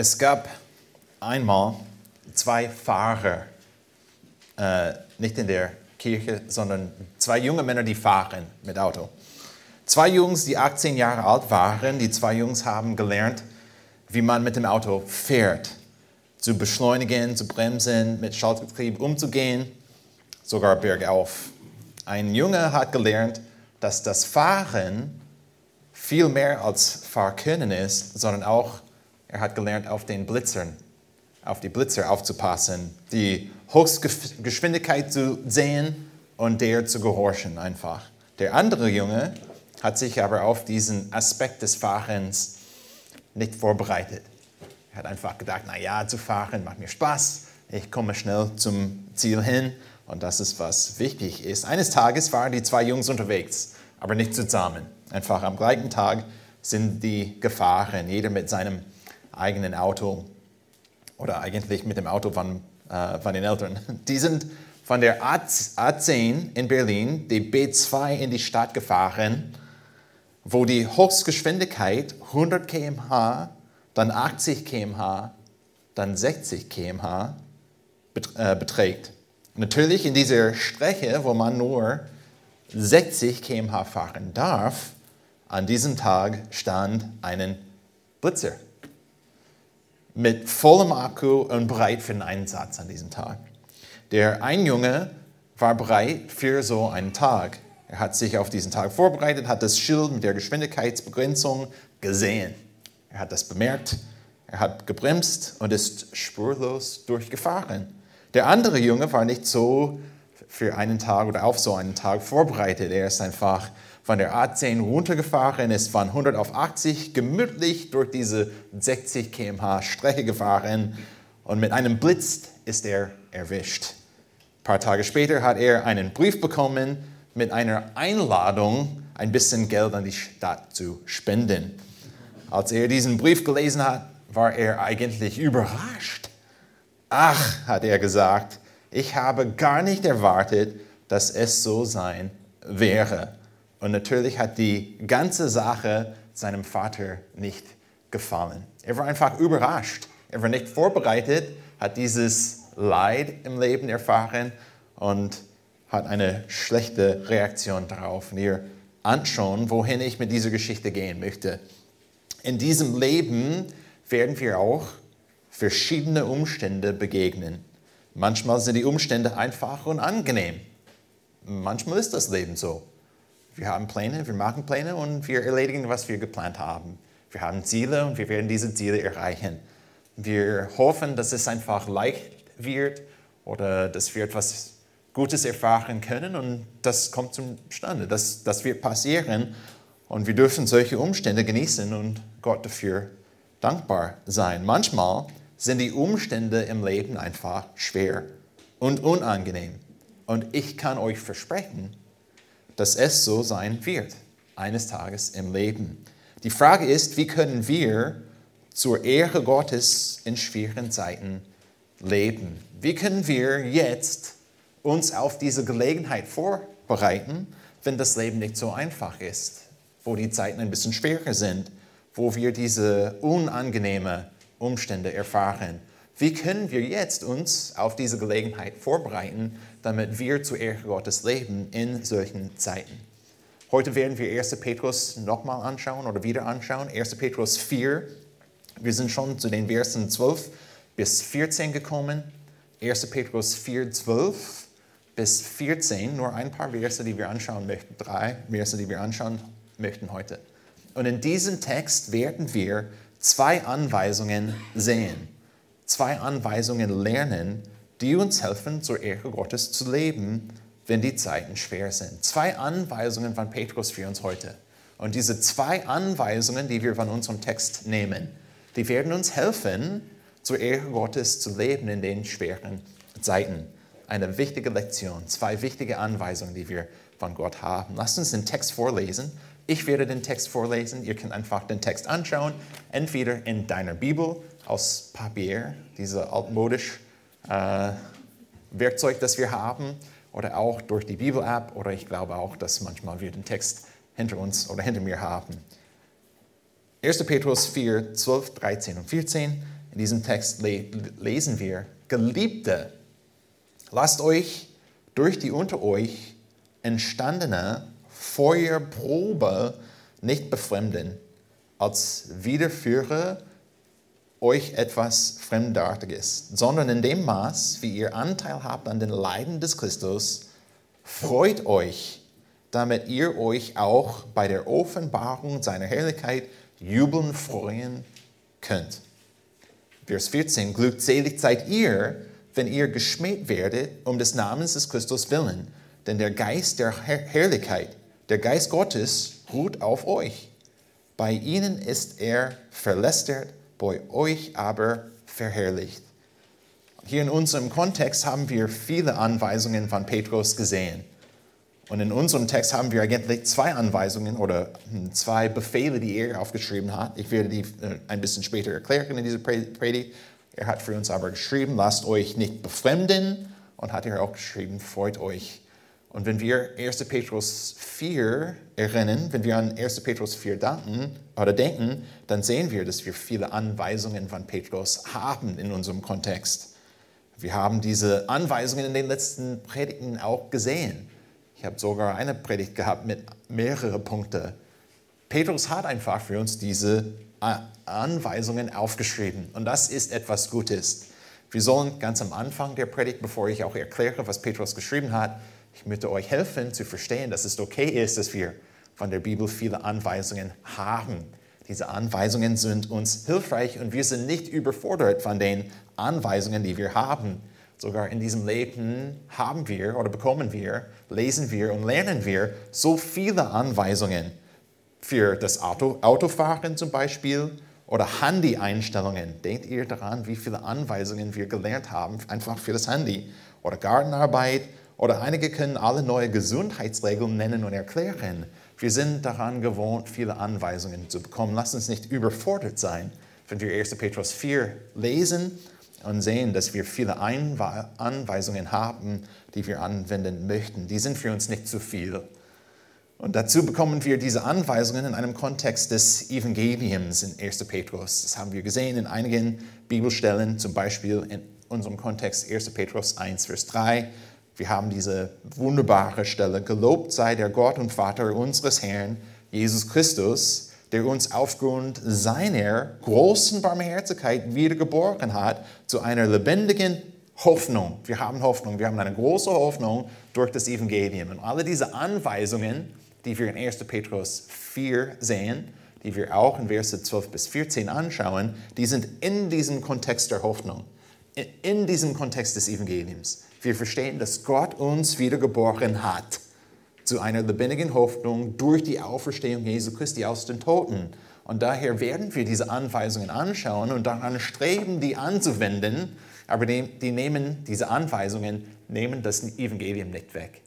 Es gab einmal zwei Fahrer, äh, nicht in der Kirche, sondern zwei junge Männer, die fahren mit Auto. Zwei Jungs, die 18 Jahre alt waren, die zwei Jungs haben gelernt, wie man mit dem Auto fährt, zu beschleunigen, zu bremsen, mit Schaltgetriebe umzugehen, sogar bergauf. Ein Junge hat gelernt, dass das Fahren viel mehr als Fahrkönnen ist, sondern auch er hat gelernt, auf den Blitzern, auf die Blitzer aufzupassen, die Höchstgeschwindigkeit zu sehen und der zu gehorchen einfach. Der andere Junge hat sich aber auf diesen Aspekt des Fahrens nicht vorbereitet. Er hat einfach gedacht, naja, zu fahren macht mir Spaß, ich komme schnell zum Ziel hin und das ist, was wichtig ist. Eines Tages waren die zwei Jungs unterwegs, aber nicht zusammen. Einfach am gleichen Tag sind die gefahren, jeder mit seinem eigenen Auto oder eigentlich mit dem Auto von, äh, von den Eltern. Die sind von der A10 in Berlin, die B2 in die Stadt gefahren, wo die Höchstgeschwindigkeit 100 km/h, dann 80 km/h, dann 60 km/h äh, beträgt. Natürlich in dieser Strecke, wo man nur 60 km/h fahren darf, an diesem Tag stand ein Blitzer mit vollem Akku und bereit für den Einsatz an diesem Tag. Der ein Junge war bereit für so einen Tag. Er hat sich auf diesen Tag vorbereitet, hat das Schild mit der Geschwindigkeitsbegrenzung gesehen. Er hat das bemerkt, er hat gebremst und ist spurlos durchgefahren. Der andere Junge war nicht so für einen Tag oder auf so einen Tag vorbereitet. Er ist einfach von der A10 runtergefahren, ist von 100 auf 80 gemütlich durch diese 60 km/h Strecke gefahren und mit einem Blitz ist er erwischt. Ein paar Tage später hat er einen Brief bekommen mit einer Einladung, ein bisschen Geld an die Stadt zu spenden. Als er diesen Brief gelesen hat, war er eigentlich überrascht. Ach, hat er gesagt, ich habe gar nicht erwartet, dass es so sein wäre. Und natürlich hat die ganze Sache seinem Vater nicht gefallen. Er war einfach überrascht. Er war nicht vorbereitet, hat dieses Leid im Leben erfahren und hat eine schlechte Reaktion darauf. Und ihr anschauen, wohin ich mit dieser Geschichte gehen möchte. In diesem Leben werden wir auch verschiedene Umstände begegnen. Manchmal sind die Umstände einfach und angenehm. Manchmal ist das Leben so. Wir haben Pläne, wir machen Pläne und wir erledigen, was wir geplant haben. Wir haben Ziele und wir werden diese Ziele erreichen. Wir hoffen, dass es einfach leicht wird oder dass wir etwas Gutes erfahren können und das kommt zustande. Das, das wird passieren und wir dürfen solche Umstände genießen und Gott dafür dankbar sein. Manchmal sind die Umstände im Leben einfach schwer und unangenehm. Und ich kann euch versprechen, dass es so sein wird, eines Tages im Leben. Die Frage ist, wie können wir zur Ehre Gottes in schwierigen Zeiten leben? Wie können wir jetzt uns auf diese Gelegenheit vorbereiten, wenn das Leben nicht so einfach ist, wo die Zeiten ein bisschen schwerer sind, wo wir diese unangenehmen Umstände erfahren? Wie können wir jetzt uns auf diese Gelegenheit vorbereiten, damit wir zu Ehre Gottes leben in solchen Zeiten? Heute werden wir 1. Petrus nochmal anschauen oder wieder anschauen. 1. Petrus 4. Wir sind schon zu den Versen 12 bis 14 gekommen. 1. Petrus 4, 12 bis 14. Nur ein paar Verse, die wir anschauen möchten. Drei Verse, die wir anschauen möchten heute. Und in diesem Text werden wir zwei Anweisungen sehen zwei Anweisungen lernen, die uns helfen, zur Ehre Gottes zu leben, wenn die Zeiten schwer sind. Zwei Anweisungen von Petrus für uns heute. Und diese zwei Anweisungen, die wir von unserem Text nehmen, die werden uns helfen, zur Ehre Gottes zu leben in den schweren Zeiten. Eine wichtige Lektion, zwei wichtige Anweisungen, die wir von Gott haben. Lasst uns den Text vorlesen. Ich werde den Text vorlesen. Ihr könnt einfach den Text anschauen, entweder in deiner Bibel aus Papier, diese altmodisch äh, Werkzeug, das wir haben, oder auch durch die Bibel-App, oder ich glaube auch, dass manchmal wir den Text hinter uns oder hinter mir haben. 1. Petrus 4, 12, 13 und 14. In diesem Text le lesen wir, Geliebte, lasst euch durch die unter euch entstandene Feuerprobe nicht befremden, als widerführe euch etwas Fremdartiges, sondern in dem Maß, wie ihr Anteil habt an den Leiden des Christus, freut euch, damit ihr euch auch bei der Offenbarung seiner Herrlichkeit jubeln freuen könnt. Vers 14, glückselig seid ihr, wenn ihr geschmäht werdet um des Namens des Christus willen, denn der Geist der Herrlichkeit, der Geist Gottes ruht auf euch. Bei ihnen ist er verlästert, bei euch aber verherrlicht. Hier in unserem Kontext haben wir viele Anweisungen von Petrus gesehen. Und in unserem Text haben wir eigentlich zwei Anweisungen oder hm, zwei Befehle, die er aufgeschrieben hat. Ich werde die äh, ein bisschen später erklären in dieser Predigt. Er hat für uns aber geschrieben, lasst euch nicht befremden und hat er auch geschrieben, freut euch. Und wenn wir 1. Petrus 4 erinnern, wenn wir an 1. Petrus 4 danken, oder denken, dann sehen wir, dass wir viele Anweisungen von Petrus haben in unserem Kontext. Wir haben diese Anweisungen in den letzten Predigten auch gesehen. Ich habe sogar eine Predigt gehabt mit mehreren Punkten. Petrus hat einfach für uns diese Anweisungen aufgeschrieben und das ist etwas Gutes. Wir sollen ganz am Anfang der Predigt, bevor ich auch erkläre, was Petrus geschrieben hat, ich möchte euch helfen zu verstehen, dass es okay ist, dass wir von der Bibel viele Anweisungen haben. Diese Anweisungen sind uns hilfreich und wir sind nicht überfordert von den Anweisungen, die wir haben. Sogar in diesem Leben haben wir oder bekommen wir, lesen wir und lernen wir so viele Anweisungen für das Auto, Autofahren zum Beispiel oder Handy-Einstellungen. Denkt ihr daran, wie viele Anweisungen wir gelernt haben, einfach für das Handy? Oder Gartenarbeit oder einige können alle neue Gesundheitsregeln nennen und erklären. Wir sind daran gewohnt, viele Anweisungen zu bekommen. Lasst uns nicht überfordert sein, wenn wir 1. Petrus 4 lesen und sehen, dass wir viele Anweisungen haben, die wir anwenden möchten. Die sind für uns nicht zu viel. Und dazu bekommen wir diese Anweisungen in einem Kontext des Evangeliums in 1. Petrus. Das haben wir gesehen in einigen Bibelstellen, zum Beispiel in unserem Kontext 1. Petrus 1, Vers 3. Wir haben diese wunderbare Stelle, gelobt sei der Gott und Vater unseres Herrn, Jesus Christus, der uns aufgrund seiner großen Barmherzigkeit wiedergeboren hat zu einer lebendigen Hoffnung. Wir haben Hoffnung, wir haben eine große Hoffnung durch das Evangelium. Und alle diese Anweisungen, die wir in 1. Petrus 4 sehen, die wir auch in Verse 12 bis 14 anschauen, die sind in diesem Kontext der Hoffnung, in diesem Kontext des Evangeliums. Wir verstehen, dass Gott uns wiedergeboren hat zu einer lebendigen Hoffnung durch die Auferstehung Jesu Christi aus den Toten. Und daher werden wir diese Anweisungen anschauen und daran streben, die anzuwenden, aber die, nehmen, diese Anweisungen nehmen das Evangelium nicht weg.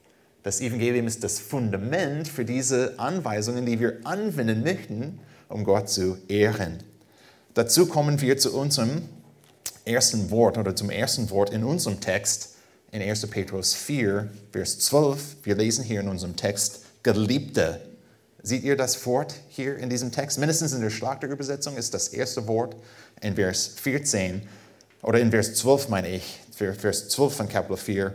Das Evangelium ist das Fundament für diese Anweisungen, die wir anwenden möchten, um Gott zu ehren. Dazu kommen wir zu unserem ersten Wort oder zum ersten Wort in unserem Text in 1. Petrus 4, Vers 12. Wir lesen hier in unserem Text, Geliebte. Seht ihr das Wort hier in diesem Text? Mindestens in der Schlachterübersetzung ist das erste Wort in Vers 14 oder in Vers 12 meine ich, Vers 12 von Kapitel 4,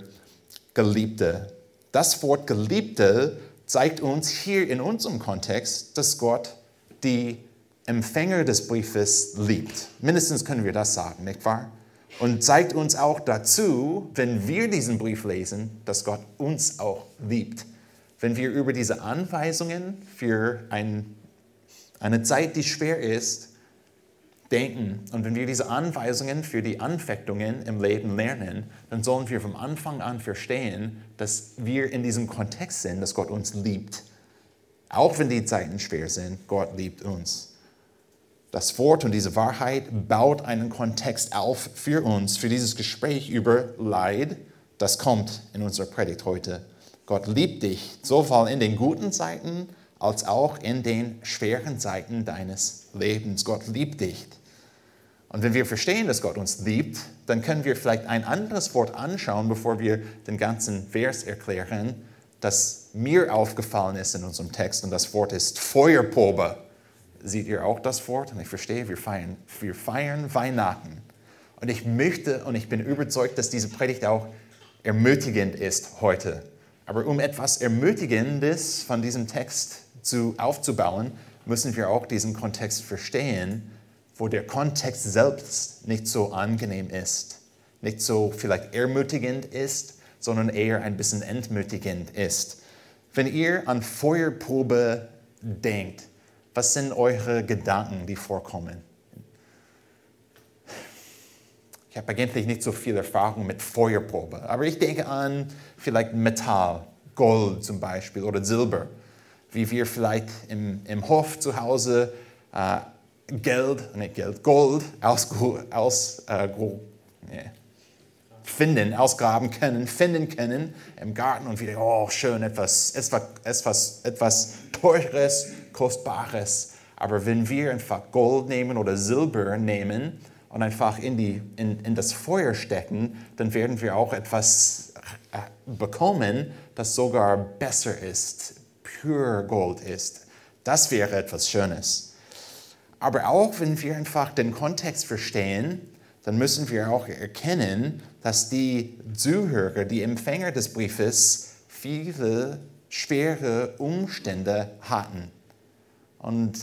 Geliebte. Das Wort Geliebte zeigt uns hier in unserem Kontext, dass Gott die Empfänger des Briefes liebt. Mindestens können wir das sagen, nicht wahr? Und zeigt uns auch dazu, wenn wir diesen Brief lesen, dass Gott uns auch liebt. Wenn wir über diese Anweisungen für ein, eine Zeit, die schwer ist, denken und wenn wir diese Anweisungen für die Anfechtungen im Leben lernen, dann sollen wir vom Anfang an verstehen, dass wir in diesem Kontext sind, dass Gott uns liebt. Auch wenn die Zeiten schwer sind, Gott liebt uns. Das Wort und diese Wahrheit baut einen Kontext auf für uns, für dieses Gespräch über Leid, das kommt in unserer Predigt heute. Gott liebt dich sowohl in den guten Zeiten als auch in den schweren Zeiten deines Lebens. Gott liebt dich. Und wenn wir verstehen, dass Gott uns liebt, dann können wir vielleicht ein anderes Wort anschauen, bevor wir den ganzen Vers erklären, das mir aufgefallen ist in unserem Text. Und das Wort ist Feuerprobe. Seht ihr auch das Wort? Und ich verstehe, wir feiern, wir feiern Weihnachten. Und ich möchte und ich bin überzeugt, dass diese Predigt auch ermutigend ist heute. Aber um etwas Ermutigendes von diesem Text zu, aufzubauen, müssen wir auch diesen Kontext verstehen, wo der Kontext selbst nicht so angenehm ist, nicht so vielleicht ermutigend ist, sondern eher ein bisschen entmutigend ist. Wenn ihr an Feuerprobe denkt, was sind eure Gedanken, die vorkommen? Ich habe eigentlich nicht so viel Erfahrung mit Feuerprobe, aber ich denke an vielleicht Metall, Gold zum Beispiel oder Silber, wie wir vielleicht im, im Hof zu Hause äh, Geld, nicht Geld, Gold aus, aus äh, finden, ausgraben können, finden können im Garten und wieder, oh schön, etwas, etwas, etwas Teures, Kostbares. Aber wenn wir einfach Gold nehmen oder Silber nehmen und einfach in, die, in, in das Feuer stecken, dann werden wir auch etwas äh, bekommen, das sogar besser ist, pure Gold ist. Das wäre etwas Schönes. Aber auch wenn wir einfach den Kontext verstehen, dann müssen wir auch erkennen, dass die Zuhörer, die Empfänger des Briefes, viele schwere Umstände hatten. Und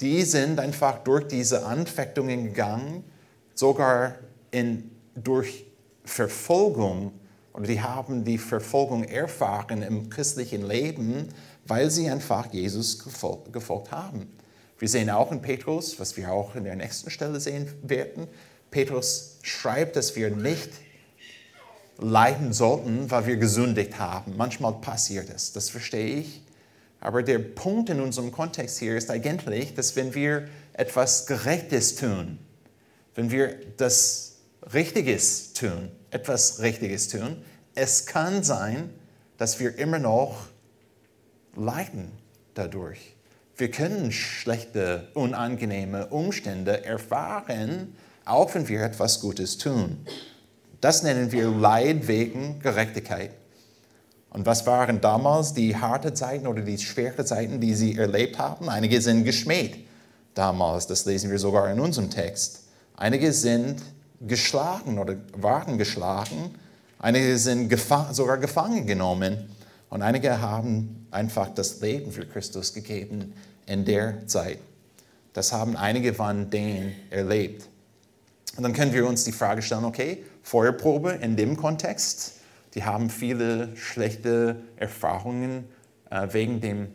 die sind einfach durch diese Anfechtungen gegangen, sogar in, durch Verfolgung, oder die haben die Verfolgung erfahren im christlichen Leben, weil sie einfach Jesus gefolgt, gefolgt haben. Wir sehen auch in Petrus, was wir auch in der nächsten Stelle sehen werden, Petrus schreibt, dass wir nicht leiden sollten, weil wir gesündigt haben. Manchmal passiert es, das verstehe ich. Aber der Punkt in unserem Kontext hier ist eigentlich, dass wenn wir etwas Gerechtes tun, wenn wir das Richtiges tun, etwas Richtiges tun, es kann sein, dass wir immer noch leiden dadurch. Wir können schlechte, unangenehme Umstände erfahren, auch wenn wir etwas Gutes tun. Das nennen wir Leid wegen Gerechtigkeit. Und was waren damals die harten Zeiten oder die schweren Zeiten, die sie erlebt haben? Einige sind geschmäht damals, das lesen wir sogar in unserem Text. Einige sind geschlagen oder waren geschlagen. Einige sind gefa sogar gefangen genommen. Und einige haben einfach das Leben für Christus gegeben in der Zeit. Das haben einige von denen erlebt. Und dann können wir uns die Frage stellen, okay, Feuerprobe in dem Kontext, die haben viele schlechte Erfahrungen äh, wegen dem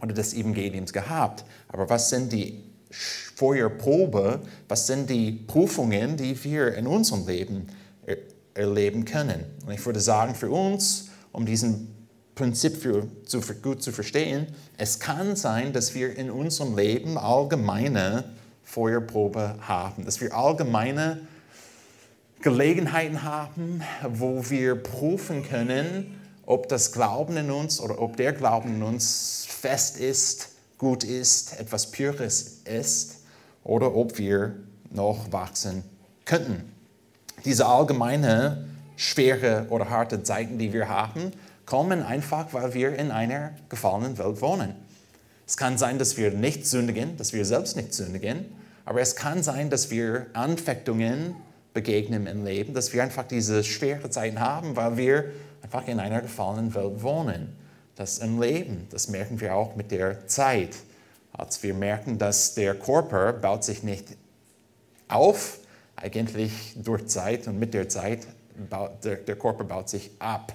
oder des Evangeliums gehabt. Aber was sind die Feuerprobe, was sind die Prüfungen, die wir in unserem Leben er erleben können? Und ich würde sagen, für uns, um diesen Prinzip für, zu, gut zu verstehen, es kann sein, dass wir in unserem Leben allgemeine Feuerprobe haben, dass wir allgemeine Gelegenheiten haben, wo wir prüfen können, ob das Glauben in uns oder ob der Glauben in uns fest ist, gut ist, etwas Pures ist oder ob wir noch wachsen könnten. Diese allgemeine, schwere oder harte Zeiten, die wir haben, kommen einfach, weil wir in einer gefallenen Welt wohnen. Es kann sein, dass wir nicht sündigen, dass wir selbst nicht sündigen, aber es kann sein, dass wir Anfechtungen begegnen im Leben, dass wir einfach diese schwere Zeiten haben, weil wir einfach in einer gefallenen Welt wohnen. Das im Leben, das merken wir auch mit der Zeit. Als wir merken, dass der Körper baut sich nicht auf, eigentlich durch Zeit und mit der Zeit baut der, der Körper baut sich ab.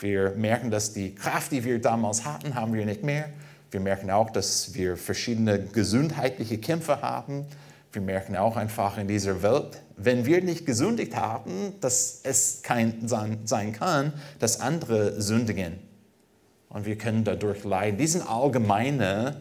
Wir merken, dass die Kraft, die wir damals hatten, haben wir nicht mehr. Wir merken auch, dass wir verschiedene gesundheitliche Kämpfe haben. Wir merken auch einfach in dieser Welt, wenn wir nicht gesündigt haben, dass es kein sein kann, dass andere sündigen. Und wir können dadurch leiden. Diese allgemeine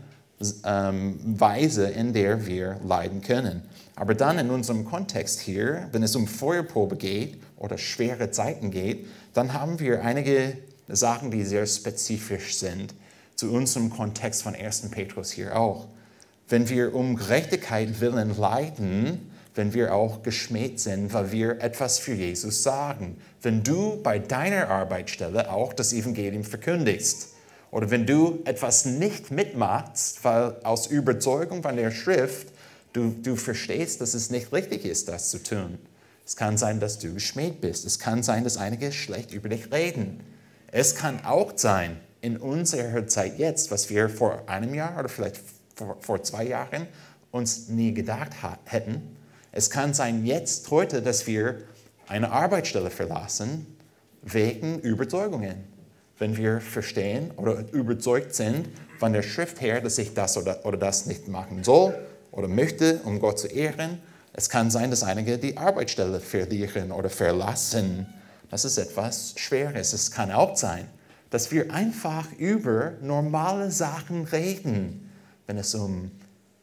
ähm, Weise, in der wir leiden können. Aber dann in unserem Kontext hier, wenn es um Feuerprobe geht oder schwere Zeiten geht, dann haben wir einige Sachen, die sehr spezifisch sind zu unserem Kontext von 1. Petrus hier auch. Wenn wir um Gerechtigkeit willen leiden, wenn wir auch geschmäht sind, weil wir etwas für Jesus sagen. Wenn du bei deiner Arbeitsstelle auch das Evangelium verkündigst oder wenn du etwas nicht mitmachst, weil aus Überzeugung von der Schrift du, du verstehst, dass es nicht richtig ist, das zu tun. Es kann sein, dass du geschmäht bist. Es kann sein, dass einige schlecht über dich reden. Es kann auch sein, in unserer Zeit jetzt, was wir vor einem Jahr oder vielleicht vor, vor zwei Jahren uns nie gedacht hätten. Es kann sein jetzt, heute, dass wir eine Arbeitsstelle verlassen wegen Überzeugungen. Wenn wir verstehen oder überzeugt sind von der Schrift her, dass ich das oder, oder das nicht machen soll oder möchte, um Gott zu ehren, es kann sein, dass einige die Arbeitsstelle verlieren oder verlassen. Das ist etwas Schweres. Es kann auch sein, dass wir einfach über normale Sachen reden, wenn es um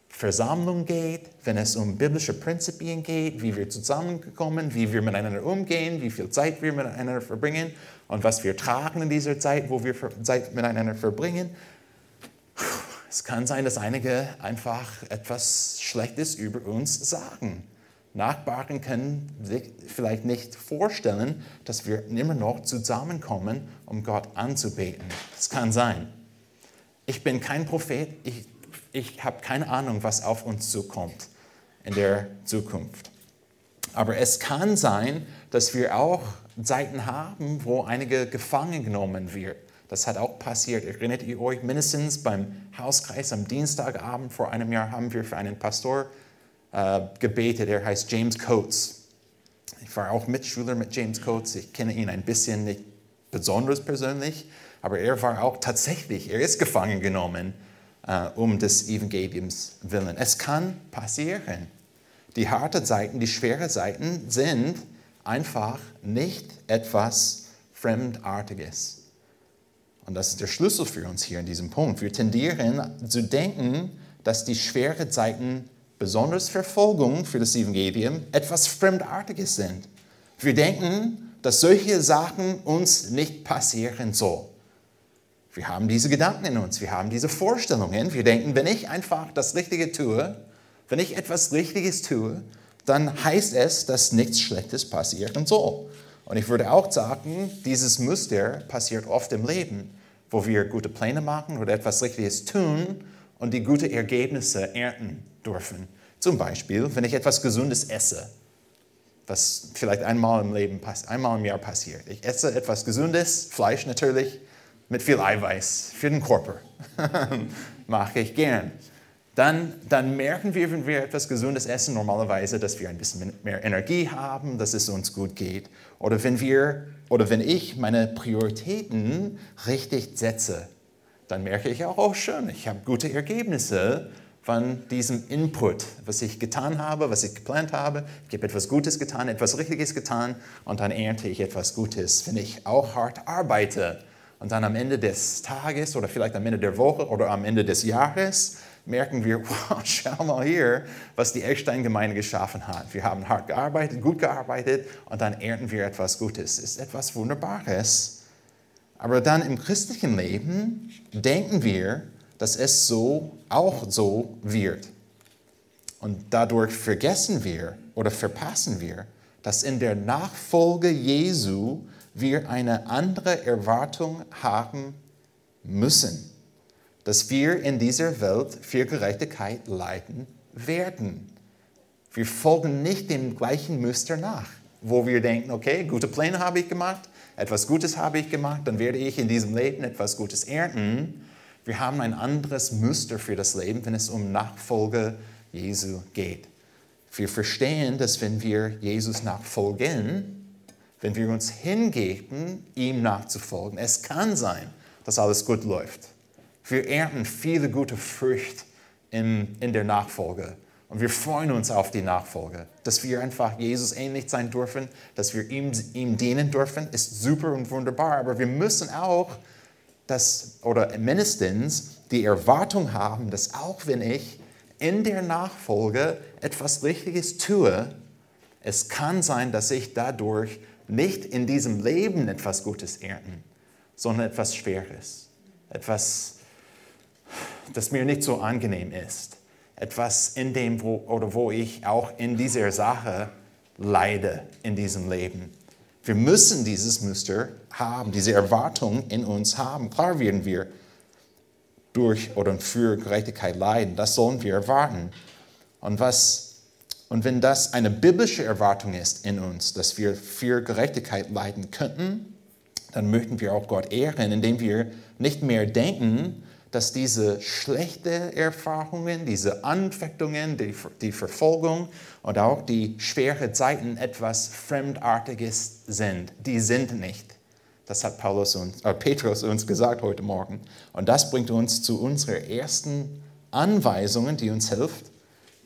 Versammlung geht, wenn es um biblische Prinzipien geht, wie wir zusammenkommen, wie wir miteinander umgehen, wie viel Zeit wir miteinander verbringen und was wir tragen in dieser Zeit, wo wir Zeit miteinander verbringen. Es kann sein, dass einige einfach etwas Schlechtes über uns sagen. Nachbarn können sich vielleicht nicht vorstellen, dass wir immer noch zusammenkommen, um Gott anzubeten. Das kann sein. Ich bin kein Prophet, ich, ich habe keine Ahnung, was auf uns zukommt in der Zukunft. Aber es kann sein, dass wir auch Zeiten haben, wo einige gefangen genommen wird das hat auch passiert. Erinnert ihr euch mindestens beim Hauskreis am Dienstagabend vor einem Jahr haben wir für einen Pastor äh, gebetet. Er heißt James Coates. Ich war auch Mitschüler mit James Coates. Ich kenne ihn ein bisschen nicht besonders persönlich, aber er war auch tatsächlich, er ist gefangen genommen äh, um des Evangeliums willen. Es kann passieren. Die harten Seiten, die schweren Seiten sind einfach nicht etwas Fremdartiges. Und das ist der Schlüssel für uns hier in diesem Punkt. Wir tendieren zu denken, dass die schweren Zeiten, besonders Verfolgung für das Evangelium, etwas Fremdartiges sind. Wir denken, dass solche Sachen uns nicht passieren sollen. Wir haben diese Gedanken in uns, wir haben diese Vorstellungen. Wir denken, wenn ich einfach das Richtige tue, wenn ich etwas Richtiges tue, dann heißt es, dass nichts Schlechtes passieren soll. Und ich würde auch sagen, dieses Muster passiert oft im Leben wo wir gute Pläne machen oder etwas Richtiges tun und die gute Ergebnisse ernten dürfen. Zum Beispiel, wenn ich etwas Gesundes esse, was vielleicht einmal im Leben, einmal im Jahr passiert. Ich esse etwas Gesundes, Fleisch natürlich, mit viel Eiweiß für den Körper. Mache ich gern. Dann, dann merken wir, wenn wir etwas Gesundes essen, normalerweise, dass wir ein bisschen mehr Energie haben, dass es uns gut geht. Oder wenn wir oder wenn ich meine Prioritäten richtig setze, dann merke ich auch, oh schön, ich habe gute Ergebnisse von diesem Input, was ich getan habe, was ich geplant habe. Ich habe etwas Gutes getan, etwas Richtiges getan und dann ernte ich etwas Gutes, wenn ich auch hart arbeite. Und dann am Ende des Tages oder vielleicht am Ende der Woche oder am Ende des Jahres merken wir, wow, schau mal hier, was die Eckstein-Gemeinde geschaffen hat. Wir haben hart gearbeitet, gut gearbeitet und dann ernten wir etwas Gutes. Ist etwas Wunderbares. Aber dann im christlichen Leben denken wir, dass es so auch so wird. Und dadurch vergessen wir oder verpassen wir, dass in der Nachfolge Jesu wir eine andere Erwartung haben müssen dass wir in dieser Welt für Gerechtigkeit leiden werden. Wir folgen nicht dem gleichen Muster nach, wo wir denken, okay, gute Pläne habe ich gemacht, etwas Gutes habe ich gemacht, dann werde ich in diesem Leben etwas Gutes ernten. Wir haben ein anderes Muster für das Leben, wenn es um Nachfolge Jesu geht. Wir verstehen, dass wenn wir Jesus nachfolgen, wenn wir uns hingeben, ihm nachzufolgen, es kann sein, dass alles gut läuft. Wir ernten viele gute Früchte in, in der Nachfolge. Und wir freuen uns auf die Nachfolge. Dass wir einfach Jesus ähnlich sein dürfen, dass wir ihm, ihm dienen dürfen, ist super und wunderbar. Aber wir müssen auch das, oder mindestens die Erwartung haben, dass auch wenn ich in der Nachfolge etwas Richtiges tue, es kann sein, dass ich dadurch nicht in diesem Leben etwas Gutes ernten, sondern etwas Schweres, etwas das mir nicht so angenehm ist. Etwas in dem, wo, oder wo ich auch in dieser Sache leide in diesem Leben. Wir müssen dieses Muster haben, diese Erwartung in uns haben. Klar werden wir durch oder für Gerechtigkeit leiden. Das sollen wir erwarten. Und was Und wenn das eine biblische Erwartung ist in uns, dass wir für Gerechtigkeit leiden könnten, dann möchten wir auch Gott ehren, indem wir nicht mehr denken, dass diese schlechten Erfahrungen, diese Anfechtungen, die, die Verfolgung und auch die schweren Zeiten etwas Fremdartiges sind. Die sind nicht. Das hat Paulus uns, äh, Petrus uns gesagt heute Morgen. Und das bringt uns zu unserer ersten Anweisung, die uns hilft,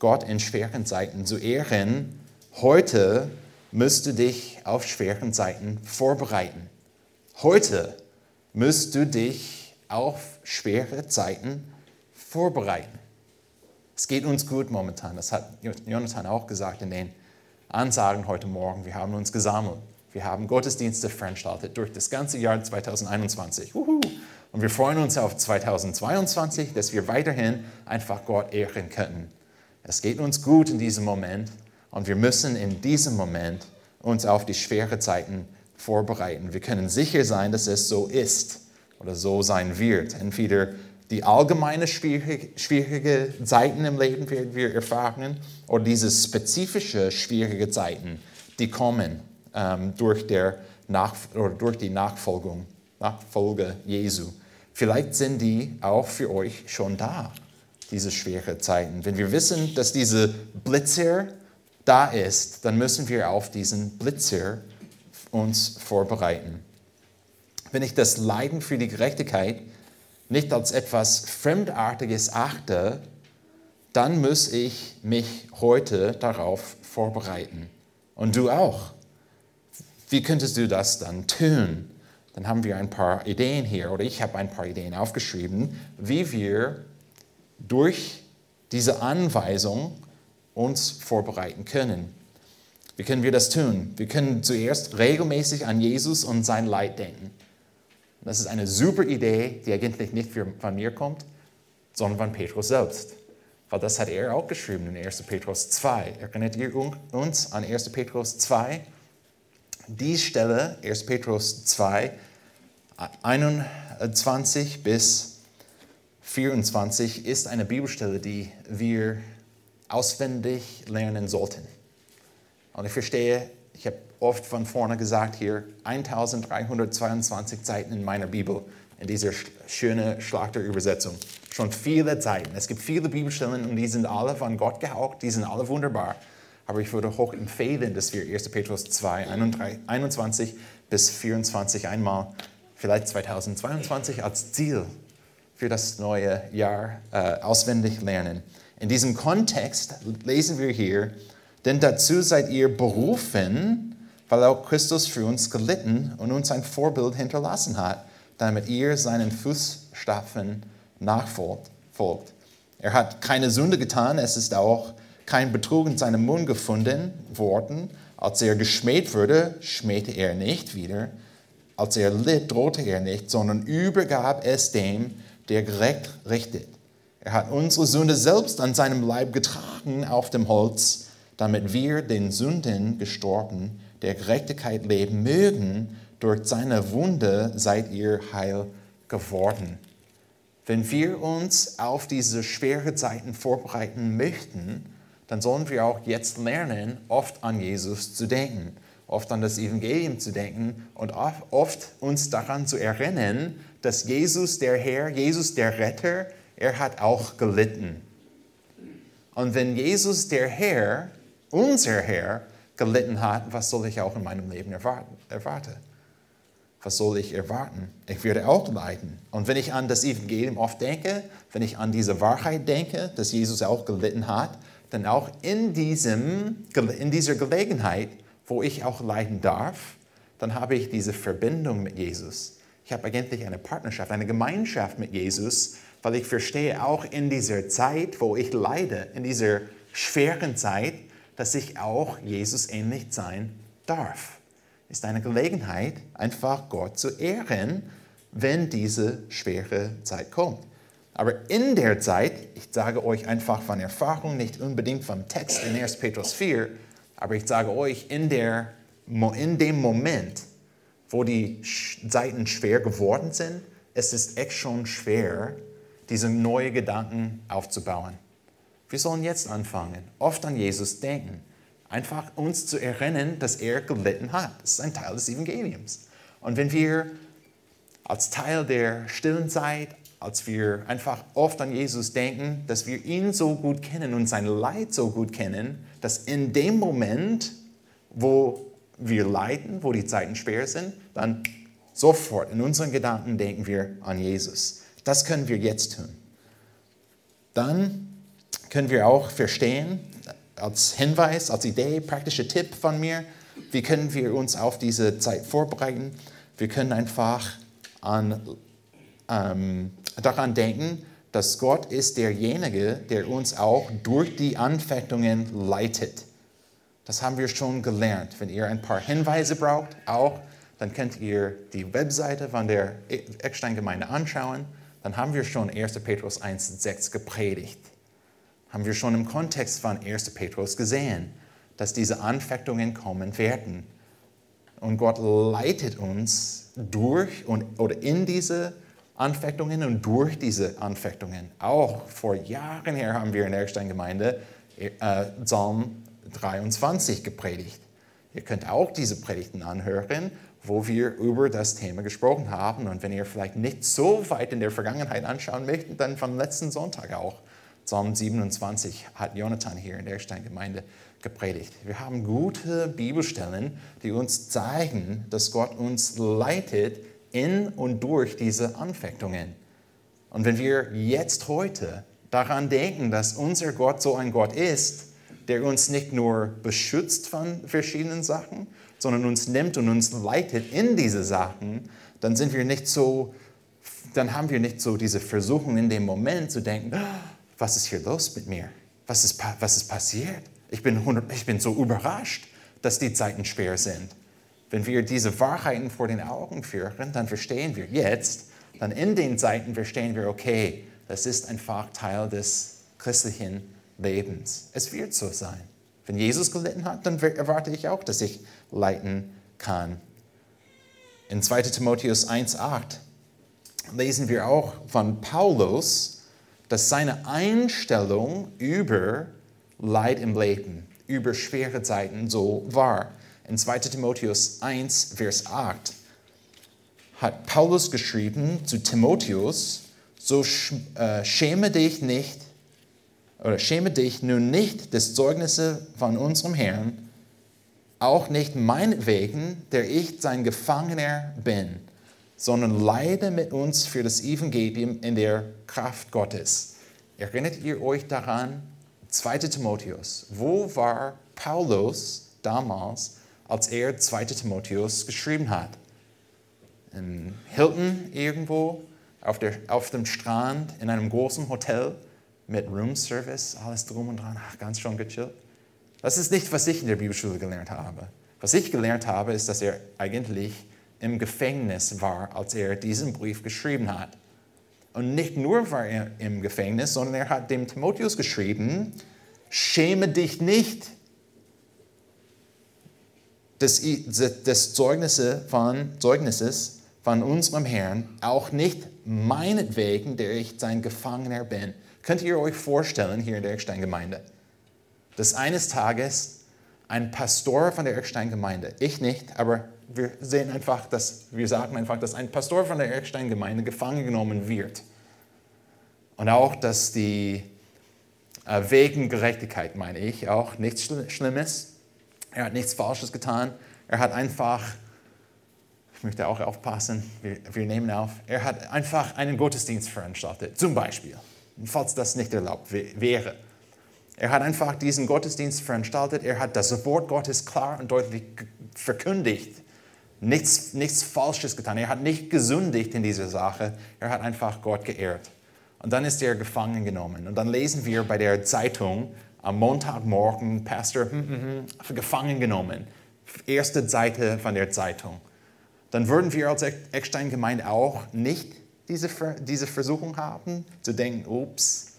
Gott in schweren Zeiten zu ehren. Heute müsst du dich auf schweren Zeiten vorbereiten. Heute müsst du dich auf schwere Zeiten vorbereiten. Es geht uns gut momentan. Das hat Jonathan auch gesagt in den Ansagen heute Morgen. Wir haben uns gesammelt. Wir haben Gottesdienste veranstaltet durch das ganze Jahr 2021. Uhu. Und wir freuen uns auf 2022, dass wir weiterhin einfach Gott ehren können. Es geht uns gut in diesem Moment und wir müssen in diesem Moment uns auf die schweren Zeiten vorbereiten. Wir können sicher sein, dass es so ist oder so sein wird. Entweder die allgemeine schwierige, schwierige Zeiten im Leben werden wir erfahren oder diese spezifische schwierige Zeiten, die kommen ähm, durch, der Nach oder durch die Nachfolgung, Nachfolge Jesu. Vielleicht sind die auch für euch schon da, diese schweren Zeiten. Wenn wir wissen, dass diese Blitzer da ist, dann müssen wir auf diesen Blitzer uns vorbereiten. Wenn ich das Leiden für die Gerechtigkeit nicht als etwas Fremdartiges achte, dann muss ich mich heute darauf vorbereiten. Und du auch. Wie könntest du das dann tun? Dann haben wir ein paar Ideen hier, oder ich habe ein paar Ideen aufgeschrieben, wie wir durch diese Anweisung uns vorbereiten können. Wie können wir das tun? Wir können zuerst regelmäßig an Jesus und sein Leid denken. Das ist eine super Idee, die eigentlich nicht von mir kommt, sondern von Petrus selbst. Weil das hat er auch geschrieben in 1. Petrus 2. Erinnert ihr uns an 1. Petrus 2? Die Stelle, 1. Petrus 2, 21 bis 24, ist eine Bibelstelle, die wir auswendig lernen sollten. Und ich verstehe, ich habe oft von vorne gesagt hier, 1322 Seiten in meiner Bibel, in dieser schönen Schlachterübersetzung. Schon viele Zeiten. Es gibt viele Bibelstellen und die sind alle von Gott gehaucht, die sind alle wunderbar. Aber ich würde hoch empfehlen, dass wir 1. Petrus 2, 21 bis 24 einmal, vielleicht 2022 als Ziel für das neue Jahr äh, auswendig lernen. In diesem Kontext lesen wir hier, denn dazu seid ihr berufen, weil auch Christus für uns gelitten und uns ein Vorbild hinterlassen hat, damit ihr seinen Fußstapfen nachfolgt. Er hat keine Sünde getan, es ist auch kein Betrug in seinem Mund gefunden worden. Als er geschmäht wurde, schmähte er nicht wieder. Als er litt, drohte er nicht, sondern übergab es dem, der gerecht richtet. Er hat unsere Sünde selbst an seinem Leib getragen auf dem Holz, damit wir den Sünden gestorben, der Gerechtigkeit leben mögen. Durch seine Wunde seid ihr heil geworden. Wenn wir uns auf diese schweren Zeiten vorbereiten möchten, dann sollen wir auch jetzt lernen, oft an Jesus zu denken, oft an das Evangelium zu denken und oft uns daran zu erinnern, dass Jesus der Herr, Jesus der Retter, er hat auch gelitten. Und wenn Jesus der Herr, unser Herr, gelitten hat, was soll ich auch in meinem Leben erwarten? Was soll ich erwarten? Ich werde auch leiden. Und wenn ich an das Evangelium oft denke, wenn ich an diese Wahrheit denke, dass Jesus auch gelitten hat, dann auch in, diesem, in dieser Gelegenheit, wo ich auch leiden darf, dann habe ich diese Verbindung mit Jesus. Ich habe eigentlich eine Partnerschaft, eine Gemeinschaft mit Jesus, weil ich verstehe auch in dieser Zeit, wo ich leide, in dieser schweren Zeit, dass ich auch Jesus ähnlich sein darf. Ist eine Gelegenheit, einfach Gott zu ehren, wenn diese schwere Zeit kommt. Aber in der Zeit, ich sage euch einfach von Erfahrung, nicht unbedingt vom Text in 1. Petrus 4, aber ich sage euch, in, der, in dem Moment, wo die Zeiten schwer geworden sind, es ist echt schon schwer, diese neuen Gedanken aufzubauen. Wir sollen jetzt anfangen, oft an Jesus denken. Einfach uns zu erinnern, dass er gelitten hat. Das ist ein Teil des Evangeliums. Und wenn wir als Teil der stillen Zeit, als wir einfach oft an Jesus denken, dass wir ihn so gut kennen und sein Leid so gut kennen, dass in dem Moment, wo wir leiden, wo die Zeiten schwer sind, dann sofort in unseren Gedanken denken wir an Jesus. Das können wir jetzt tun. Dann können wir auch verstehen, als Hinweis, als Idee, praktischer Tipp von mir, wie können wir uns auf diese Zeit vorbereiten. Wir können einfach an, ähm, daran denken, dass Gott ist derjenige, der uns auch durch die Anfechtungen leitet. Das haben wir schon gelernt. Wenn ihr ein paar Hinweise braucht, auch, dann könnt ihr die Webseite von der Eckstein-Gemeinde anschauen. Dann haben wir schon 1. Petrus 1,6 gepredigt. Haben wir schon im Kontext von 1. Petrus gesehen, dass diese Anfechtungen kommen werden. Und Gott leitet uns durch und, oder in diese Anfechtungen und durch diese Anfechtungen. Auch vor Jahren her haben wir in der Eckstein-Gemeinde äh, Psalm 23 gepredigt. Ihr könnt auch diese Predigten anhören, wo wir über das Thema gesprochen haben. Und wenn ihr vielleicht nicht so weit in der Vergangenheit anschauen möchtet, dann vom letzten Sonntag auch. Psalm 27 hat Jonathan hier in der Steingemeinde gepredigt. Wir haben gute Bibelstellen, die uns zeigen, dass Gott uns leitet in und durch diese Anfechtungen. Und wenn wir jetzt heute daran denken, dass unser Gott so ein Gott ist, der uns nicht nur beschützt von verschiedenen Sachen, sondern uns nimmt und uns leitet in diese Sachen, dann sind wir nicht so, dann haben wir nicht so diese Versuchung in dem Moment zu denken, ah, was ist hier los mit mir? Was ist, was ist passiert? Ich bin, ich bin so überrascht, dass die Zeiten schwer sind. Wenn wir diese Wahrheiten vor den Augen führen, dann verstehen wir jetzt, dann in den Zeiten verstehen wir, okay, das ist einfach Teil des christlichen Lebens. Es wird so sein. Wenn Jesus gelitten hat, dann erwarte ich auch, dass ich leiten kann. In 2 Timotheus 1.8 lesen wir auch von Paulus, dass seine Einstellung über Leid im Leben, über schwere Zeiten so war. In 2 Timotheus 1, Vers 8 hat Paulus geschrieben zu Timotheus, so äh, schäme dich nicht oder schäme dich nun nicht des Zeugnisses von unserem Herrn, auch nicht meinetwegen, der ich sein Gefangener bin, sondern leide mit uns für das Evangelium in der Kraft Gottes. Erinnert ihr euch daran, 2. Timotheus, wo war Paulus damals, als er 2. Timotheus geschrieben hat? In Hilton irgendwo, auf, der, auf dem Strand, in einem großen Hotel? Mit Room Service, alles drum und dran, ach, ganz schön gechillt. Das ist nicht, was ich in der Bibelschule gelernt habe. Was ich gelernt habe, ist, dass er eigentlich im Gefängnis war, als er diesen Brief geschrieben hat. Und nicht nur war er im Gefängnis, sondern er hat dem Timotheus geschrieben, schäme dich nicht des, des Zeugnisse von, Zeugnisses von unserem Herrn, auch nicht meinetwegen, der ich sein Gefangener bin. Könnt ihr euch vorstellen, hier in der Eckstein-Gemeinde, dass eines Tages ein Pastor von der Eckstein-Gemeinde, ich nicht, aber wir sehen einfach, dass wir sagen einfach, dass ein Pastor von der Eckstein-Gemeinde gefangen genommen wird. Und auch, dass die äh, wegen Gerechtigkeit, meine ich, auch nichts Schlimmes. Er hat nichts Falsches getan. Er hat einfach, ich möchte auch aufpassen, wir, wir nehmen auf, er hat einfach einen Gottesdienst veranstaltet, zum Beispiel falls das nicht erlaubt wäre. Er hat einfach diesen Gottesdienst veranstaltet, er hat das Wort Gottes klar und deutlich verkündigt. Nichts, nichts Falsches getan. Er hat nicht gesündigt in dieser Sache. Er hat einfach Gott geehrt. Und dann ist er gefangen genommen. Und dann lesen wir bei der Zeitung am Montagmorgen, Pastor hm, hm, hm, gefangen genommen. Erste Seite von der Zeitung. Dann würden wir als Eckstein-Gemeinde auch nicht diese, diese Versuchung haben, zu denken, ups,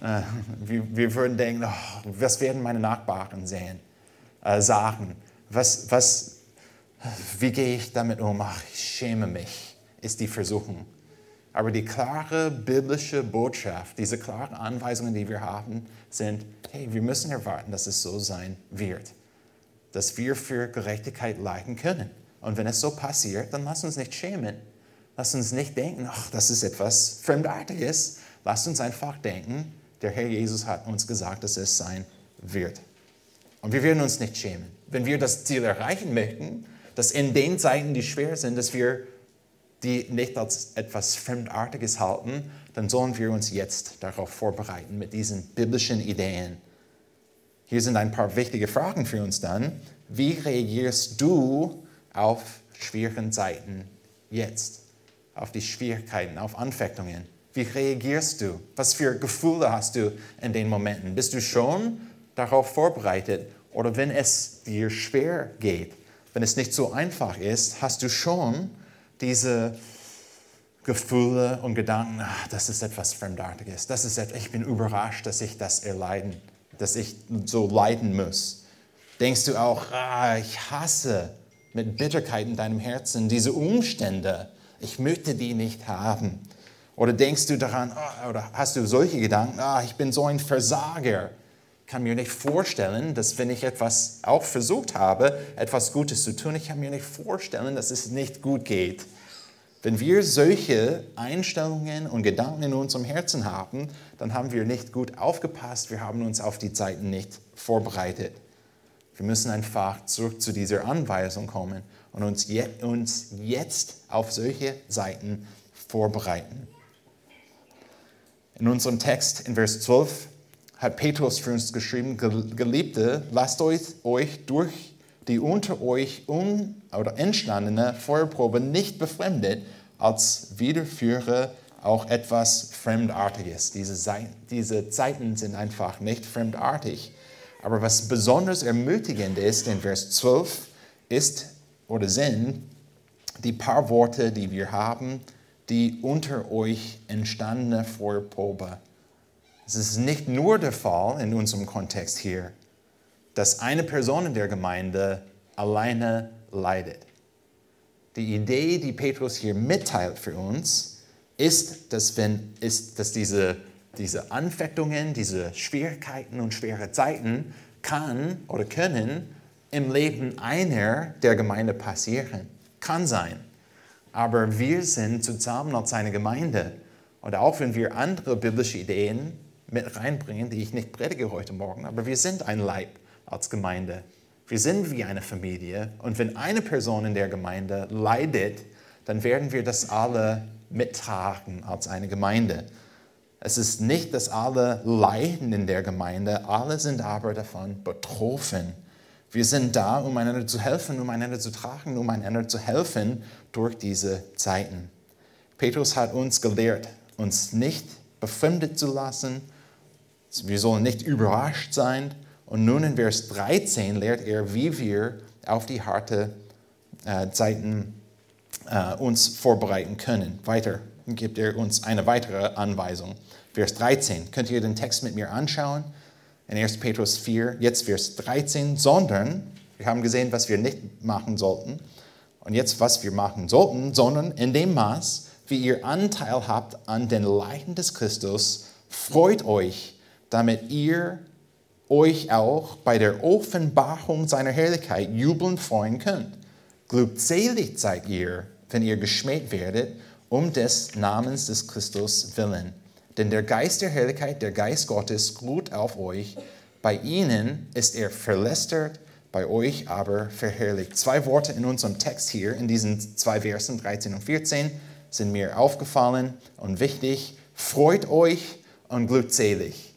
äh, wir, wir, würden denken, oh, was werden meine Nachbarn sehen, äh, sagen, was, was, wie gehe ich damit um? Ach, ich schäme mich, ist die Versuchung. Aber die klare biblische Botschaft, diese klaren Anweisungen, die wir haben, sind, hey, wir müssen erwarten, dass es so sein wird. Dass wir für Gerechtigkeit leiden können. Und wenn es so passiert, dann lass uns nicht schämen. Lass uns nicht denken, ach, das ist etwas Fremdartiges. Lass uns einfach denken, der Herr Jesus hat uns gesagt, dass es sein wird. Und wir werden uns nicht schämen. Wenn wir das Ziel erreichen möchten, dass in den Zeiten, die schwer sind, dass wir die nicht als etwas Fremdartiges halten, dann sollen wir uns jetzt darauf vorbereiten mit diesen biblischen Ideen. Hier sind ein paar wichtige Fragen für uns dann. Wie reagierst du auf schwierigen Zeiten jetzt? Auf die Schwierigkeiten, auf Anfechtungen? Wie reagierst du? Was für Gefühle hast du in den Momenten? Bist du schon darauf vorbereitet? Oder wenn es dir schwer geht, wenn es nicht so einfach ist, hast du schon diese Gefühle und Gedanken, ach, das ist etwas Fremdartiges, das ist etwas, ich bin überrascht, dass ich das erleiden, dass ich so leiden muss. Denkst du auch, ah, ich hasse mit Bitterkeit in deinem Herzen diese Umstände, ich möchte die nicht haben. Oder denkst du daran, oh, oder hast du solche Gedanken, ah, ich bin so ein Versager, kann mir nicht vorstellen, dass wenn ich etwas auch versucht habe, etwas Gutes zu tun, ich kann mir nicht vorstellen, dass es nicht gut geht. Wenn wir solche Einstellungen und Gedanken in unserem Herzen haben, dann haben wir nicht gut aufgepasst, wir haben uns auf die Zeiten nicht vorbereitet. Wir müssen einfach zurück zu dieser Anweisung kommen und uns, je, uns jetzt auf solche Seiten vorbereiten. In unserem Text in Vers 12 hat Petrus für uns geschrieben, Geliebte, lasst euch, euch durch die unter euch un oder entstandene Feuerprobe nicht befremdet, als widerführe auch etwas Fremdartiges. Diese, diese Zeiten sind einfach nicht fremdartig. Aber was besonders ermutigend ist in Vers 12, ist oder sind die paar Worte, die wir haben, die unter euch entstandene Feuerprobe es ist nicht nur der Fall in unserem Kontext hier, dass eine Person in der Gemeinde alleine leidet. Die Idee, die Petrus hier mitteilt für uns, ist, dass, wenn, ist, dass diese, diese Anfechtungen, diese Schwierigkeiten und schwere Zeiten kann oder können im Leben einer der Gemeinde passieren. Kann sein. Aber wir sind zusammen als eine Gemeinde. Und auch wenn wir andere biblische Ideen mit reinbringen, die ich nicht predige heute Morgen, aber wir sind ein Leib als Gemeinde. Wir sind wie eine Familie und wenn eine Person in der Gemeinde leidet, dann werden wir das alle mittragen als eine Gemeinde. Es ist nicht, dass alle leiden in der Gemeinde, alle sind aber davon betroffen. Wir sind da, um einander zu helfen, um einander zu tragen, um einander zu helfen durch diese Zeiten. Petrus hat uns gelehrt, uns nicht befremdet zu lassen, wir sollen nicht überrascht sein. Und nun in Vers 13 lehrt er, wie wir auf die harte äh, Zeiten äh, uns vorbereiten können. Weiter gibt er uns eine weitere Anweisung. Vers 13. Könnt ihr den Text mit mir anschauen? In 1. Petrus 4, jetzt Vers 13. Sondern, wir haben gesehen, was wir nicht machen sollten. Und jetzt, was wir machen sollten, sondern in dem Maß, wie ihr Anteil habt an den Leiden des Christus, freut euch damit ihr euch auch bei der Offenbarung seiner Herrlichkeit jubelnd freuen könnt. Glückselig seid ihr, wenn ihr geschmäht werdet, um des Namens des Christus willen. Denn der Geist der Herrlichkeit, der Geist Gottes, ruht auf euch. Bei ihnen ist er verlästert, bei euch aber verherrlicht. Zwei Worte in unserem Text hier, in diesen zwei Versen 13 und 14, sind mir aufgefallen und wichtig. Freut euch und glückselig.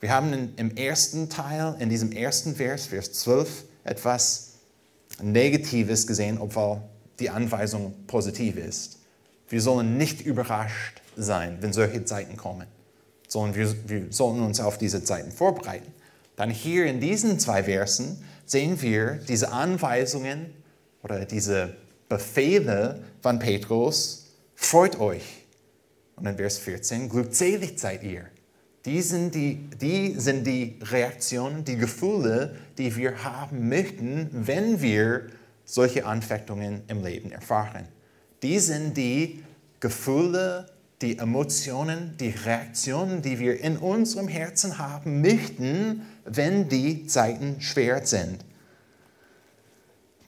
Wir haben im ersten Teil, in diesem ersten Vers, Vers 12, etwas Negatives gesehen, obwohl die Anweisung positiv ist. Wir sollen nicht überrascht sein, wenn solche Zeiten kommen, sondern wir, wir sollen uns auf diese Zeiten vorbereiten. Dann hier in diesen zwei Versen sehen wir diese Anweisungen oder diese Befehle von Petrus, freut euch. Und in Vers 14, glückselig seid ihr. Die sind die, die sind die Reaktionen, die Gefühle, die wir haben möchten, wenn wir solche Anfechtungen im Leben erfahren. Die sind die Gefühle, die Emotionen, die Reaktionen, die wir in unserem Herzen haben möchten, wenn die Zeiten schwer sind.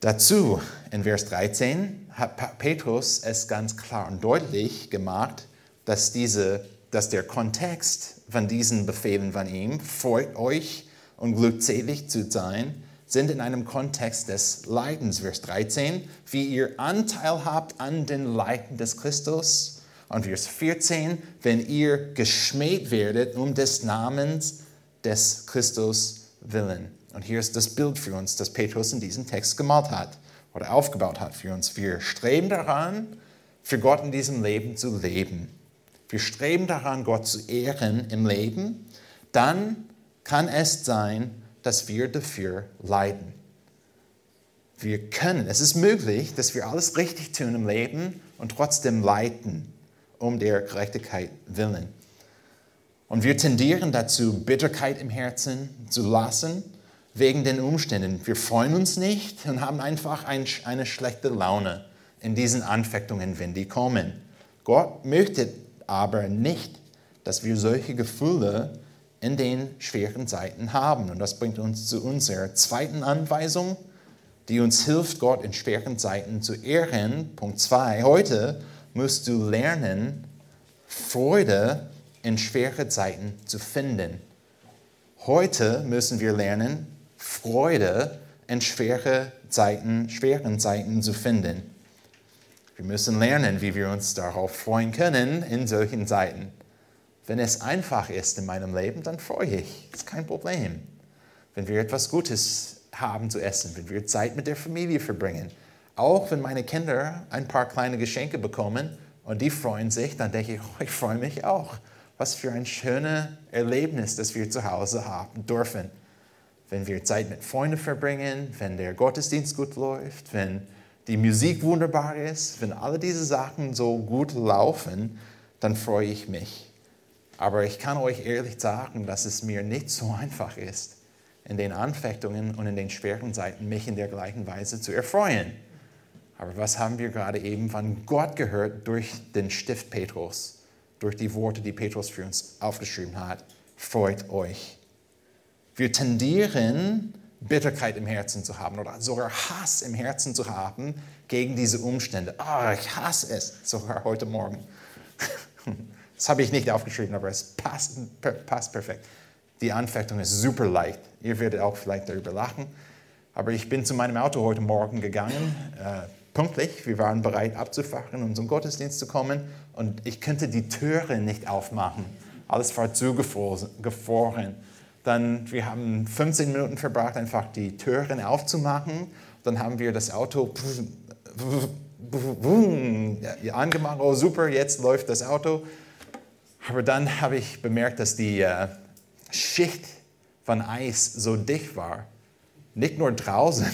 Dazu in Vers 13 hat Petrus es ganz klar und deutlich gemacht, dass, diese, dass der Kontext von diesen Befehlen von ihm, freut euch und glückselig zu sein, sind in einem Kontext des Leidens. Vers 13, wie ihr Anteil habt an den Leiden des Christus. Und Vers 14, wenn ihr geschmäht werdet um des Namens des Christus willen. Und hier ist das Bild für uns, das Petrus in diesem Text gemalt hat oder aufgebaut hat für uns. Wir streben daran, für Gott in diesem Leben zu leben. Wir streben daran, Gott zu ehren im Leben. Dann kann es sein, dass wir dafür leiden. Wir können, es ist möglich, dass wir alles richtig tun im Leben und trotzdem leiden um der Gerechtigkeit willen. Und wir tendieren dazu, Bitterkeit im Herzen zu lassen wegen den Umständen. Wir freuen uns nicht und haben einfach ein, eine schlechte Laune in diesen Anfechtungen, wenn die kommen. Gott möchte aber nicht, dass wir solche Gefühle in den schweren Zeiten haben. Und das bringt uns zu unserer zweiten Anweisung, die uns hilft, Gott in schweren Zeiten zu ehren. Punkt 2. Heute musst du lernen, Freude in schweren Zeiten zu finden. Heute müssen wir lernen, Freude in schwere Zeiten, schweren Zeiten zu finden. Wir müssen lernen, wie wir uns darauf freuen können in solchen Zeiten. Wenn es einfach ist in meinem Leben, dann freue ich. Das ist kein Problem. Wenn wir etwas Gutes haben zu essen, wenn wir Zeit mit der Familie verbringen, auch wenn meine Kinder ein paar kleine Geschenke bekommen und die freuen sich, dann denke ich, oh, ich freue mich auch. Was für ein schönes Erlebnis, das wir zu Hause haben dürfen wenn wir Zeit mit Freunden verbringen, wenn der Gottesdienst gut läuft, wenn die Musik wunderbar ist, wenn alle diese Sachen so gut laufen, dann freue ich mich. Aber ich kann euch ehrlich sagen, dass es mir nicht so einfach ist, in den Anfechtungen und in den schweren Zeiten mich in der gleichen Weise zu erfreuen. Aber was haben wir gerade eben von Gott gehört durch den Stift Petrus, durch die Worte, die Petrus für uns aufgeschrieben hat? Freut euch. Wir tendieren, Bitterkeit im Herzen zu haben oder sogar Hass im Herzen zu haben gegen diese Umstände. oh, ich hasse es, sogar heute Morgen. Das habe ich nicht aufgeschrieben, aber es passt, passt perfekt. Die Anfechtung ist super leicht. Ihr werdet auch vielleicht darüber lachen. Aber ich bin zu meinem Auto heute Morgen gegangen, äh, pünktlich. Wir waren bereit abzufahren und zum Gottesdienst zu kommen. Und ich könnte die Türe nicht aufmachen. Alles war zugefroren. Dann, wir haben 15 Minuten verbracht, einfach die Türen aufzumachen. Dann haben wir das Auto angemacht. Oh, super, jetzt läuft das Auto. Aber dann habe ich bemerkt, dass die äh, Schicht von Eis so dicht war. Nicht nur draußen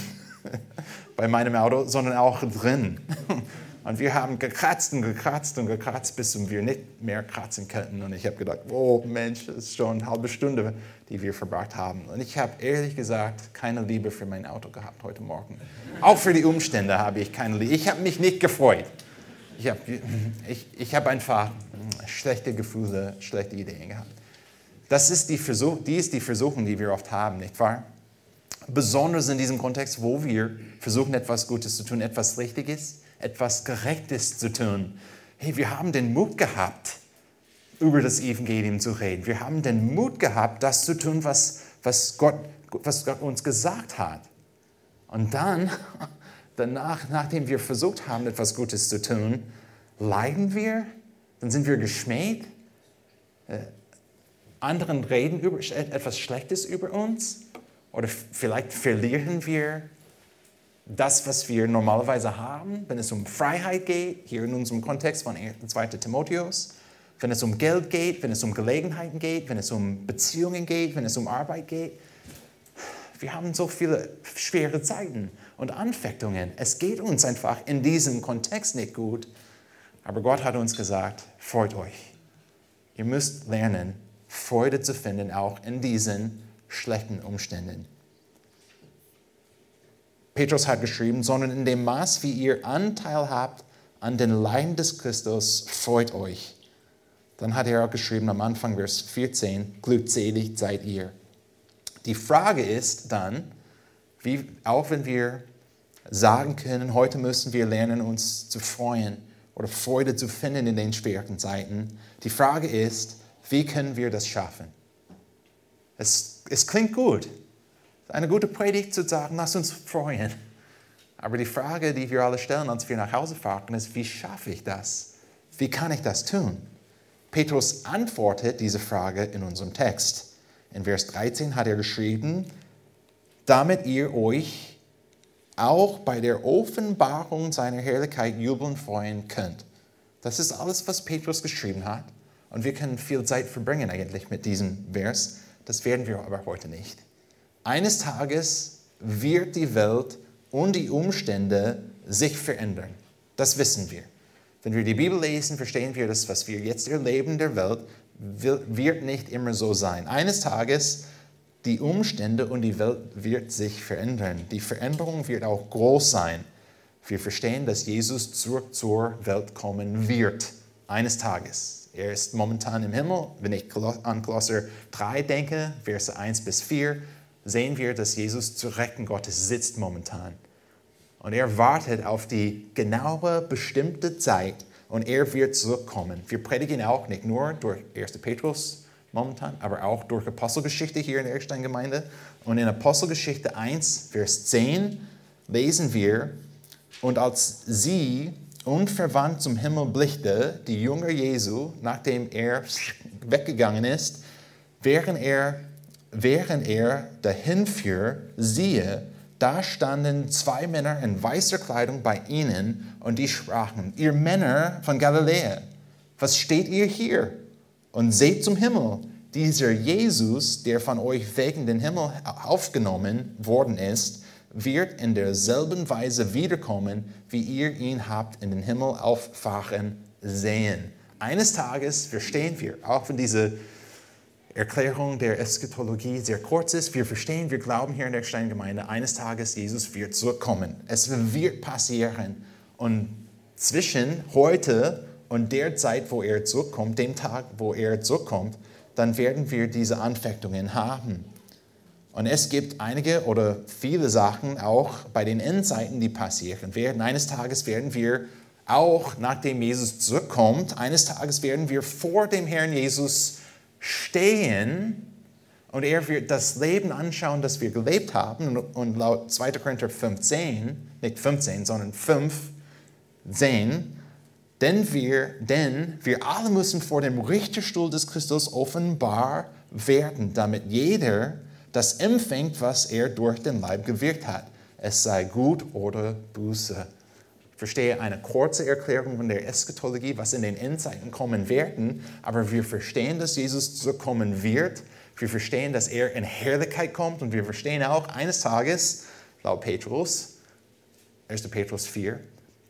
bei meinem Auto, sondern auch drin. Und wir haben gekratzt und gekratzt und gekratzt, bis wir nicht mehr kratzen könnten. Und ich habe gedacht, oh Mensch, das ist schon eine halbe Stunde, die wir verbracht haben. Und ich habe ehrlich gesagt keine Liebe für mein Auto gehabt heute Morgen. Auch für die Umstände habe ich keine Liebe. Ich habe mich nicht gefreut. Ich habe ich, ich hab einfach schlechte Gefühle, schlechte Ideen gehabt. Das ist die, Versuch, die ist die Versuchung, die wir oft haben, nicht wahr? Besonders in diesem Kontext, wo wir versuchen, etwas Gutes zu tun, etwas Richtiges etwas Gerechtes zu tun. Hey, wir haben den Mut gehabt, über das Evangelium zu reden. Wir haben den Mut gehabt, das zu tun, was, was, Gott, was Gott uns gesagt hat. Und dann, danach, nachdem wir versucht haben, etwas Gutes zu tun, leiden wir, dann sind wir geschmäht. Äh, anderen reden über, etwas Schlechtes über uns. Oder vielleicht verlieren wir das, was wir normalerweise haben, wenn es um Freiheit geht, hier in unserem Kontext von 2. Timotheus, wenn es um Geld geht, wenn es um Gelegenheiten geht, wenn es um Beziehungen geht, wenn es um Arbeit geht. Wir haben so viele schwere Zeiten und Anfechtungen. Es geht uns einfach in diesem Kontext nicht gut. Aber Gott hat uns gesagt, freut euch. Ihr müsst lernen, Freude zu finden, auch in diesen schlechten Umständen. Petrus hat geschrieben, sondern in dem Maß, wie ihr Anteil habt an den Leiden des Christus, freut euch. Dann hat er auch geschrieben am Anfang, Vers 14, glückselig seid ihr. Die Frage ist dann, wie, auch wenn wir sagen können, heute müssen wir lernen, uns zu freuen oder Freude zu finden in den schweren Zeiten. Die Frage ist, wie können wir das schaffen? Es, es klingt gut. Eine gute Predigt zu sagen, lass uns freuen. Aber die Frage, die wir alle stellen, als wir nach Hause fahren, ist, wie schaffe ich das? Wie kann ich das tun? Petrus antwortet diese Frage in unserem Text. In Vers 13 hat er geschrieben, damit ihr euch auch bei der Offenbarung seiner Herrlichkeit jubeln freuen könnt. Das ist alles, was Petrus geschrieben hat. Und wir können viel Zeit verbringen eigentlich mit diesem Vers. Das werden wir aber heute nicht. Eines Tages wird die Welt und die Umstände sich verändern. Das wissen wir. Wenn wir die Bibel lesen, verstehen wir, dass was wir jetzt erleben der Welt, wird nicht immer so sein. Eines Tages die Umstände und die Welt wird sich verändern. Die Veränderung wird auch groß sein. Wir verstehen, dass Jesus zurück zur Welt kommen wird, eines Tages. Er ist momentan im Himmel. Wenn ich an Kolosser 3 denke, Verse 1 bis 4, sehen wir, dass Jesus zu Rechten Gottes sitzt momentan. Und er wartet auf die genaue, bestimmte Zeit und er wird zurückkommen. Wir predigen auch nicht nur durch 1. Petrus, momentan, aber auch durch Apostelgeschichte hier in der Erstein-Gemeinde. Und in Apostelgeschichte 1, Vers 10 lesen wir, und als sie unverwandt zum Himmel blickte, die Jünger Jesu, nachdem er weggegangen ist, während er, während er dahin fuhr, siehe, da standen zwei Männer in weißer Kleidung bei ihnen und die sprachen, ihr Männer von Galiläa, was steht ihr hier? und seht zum Himmel. Dieser Jesus, der von euch wegen den Himmel aufgenommen worden ist, wird in derselben Weise wiederkommen, wie ihr ihn habt in den Himmel auffahren sehen. Eines Tages verstehen wir, auch wenn diese Erklärung der Eschatologie sehr kurz ist, wir verstehen, wir glauben hier in der Steingemeinde, eines Tages Jesus wird zurückkommen. Es wird passieren. Und zwischen heute und der Zeit, wo er zurückkommt, dem Tag, wo er zurückkommt, dann werden wir diese Anfechtungen haben. Und es gibt einige oder viele Sachen auch bei den Endzeiten, die passieren werden. Eines Tages werden wir auch, nachdem Jesus zurückkommt, eines Tages werden wir vor dem Herrn Jesus stehen und er wird das Leben anschauen, das wir gelebt haben. Und laut 2. Korinther 15, nicht 15, sondern 5, 10, denn wir, denn wir alle müssen vor dem Richterstuhl des Christus offenbar werden, damit jeder das empfängt, was er durch den Leib gewirkt hat. Es sei gut oder Buße. Verstehe eine kurze Erklärung von der Eschatologie, was in den Endzeiten kommen werden, aber wir verstehen, dass Jesus zurückkommen wird. Wir verstehen, dass er in Herrlichkeit kommt und wir verstehen auch eines Tages, laut Petrus, 1. Petrus 4,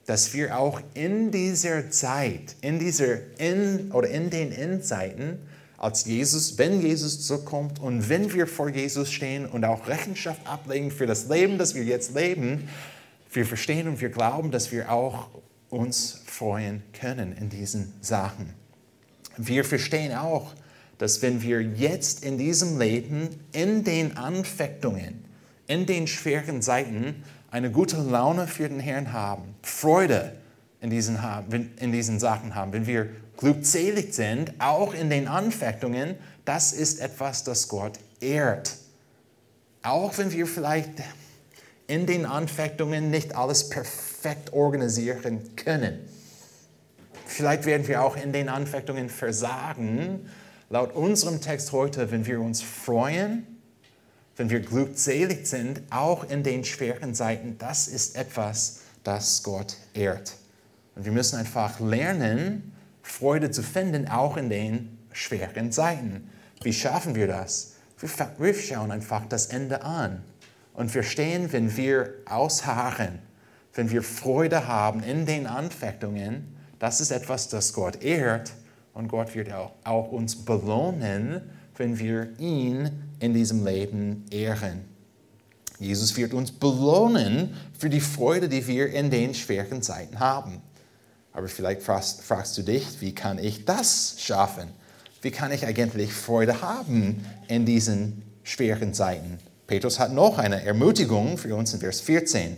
dass wir auch in dieser Zeit, in dieser in, oder in den Endzeiten, als Jesus, wenn Jesus zurückkommt und wenn wir vor Jesus stehen und auch Rechenschaft ablegen für das Leben, das wir jetzt leben, wir verstehen und wir glauben, dass wir auch uns freuen können in diesen Sachen. Wir verstehen auch, dass wenn wir jetzt in diesem Leben, in den Anfechtungen, in den schweren Zeiten, eine gute Laune für den Herrn haben, Freude in diesen, in diesen Sachen haben, wenn wir glückselig sind, auch in den Anfechtungen, das ist etwas, das Gott ehrt. Auch wenn wir vielleicht in den Anfechtungen nicht alles perfekt organisieren können. Vielleicht werden wir auch in den Anfechtungen versagen. Laut unserem Text heute, wenn wir uns freuen wenn wir glückselig sind, auch in den schweren Zeiten, das ist etwas, das Gott ehrt. Und wir müssen einfach lernen, Freude zu finden, auch in den schweren Zeiten. Wie schaffen wir das? Wir schauen einfach das Ende an und verstehen, wenn wir ausharren, wenn wir Freude haben in den Anfechtungen, das ist etwas, das Gott ehrt und Gott wird auch, auch uns belohnen, wenn wir ihn in diesem Leben ehren. Jesus wird uns belohnen für die Freude, die wir in den schweren Zeiten haben. Aber vielleicht fragst, fragst du dich, wie kann ich das schaffen? Wie kann ich eigentlich Freude haben in diesen schweren Zeiten? Petrus hat noch eine Ermutigung für uns in Vers 14.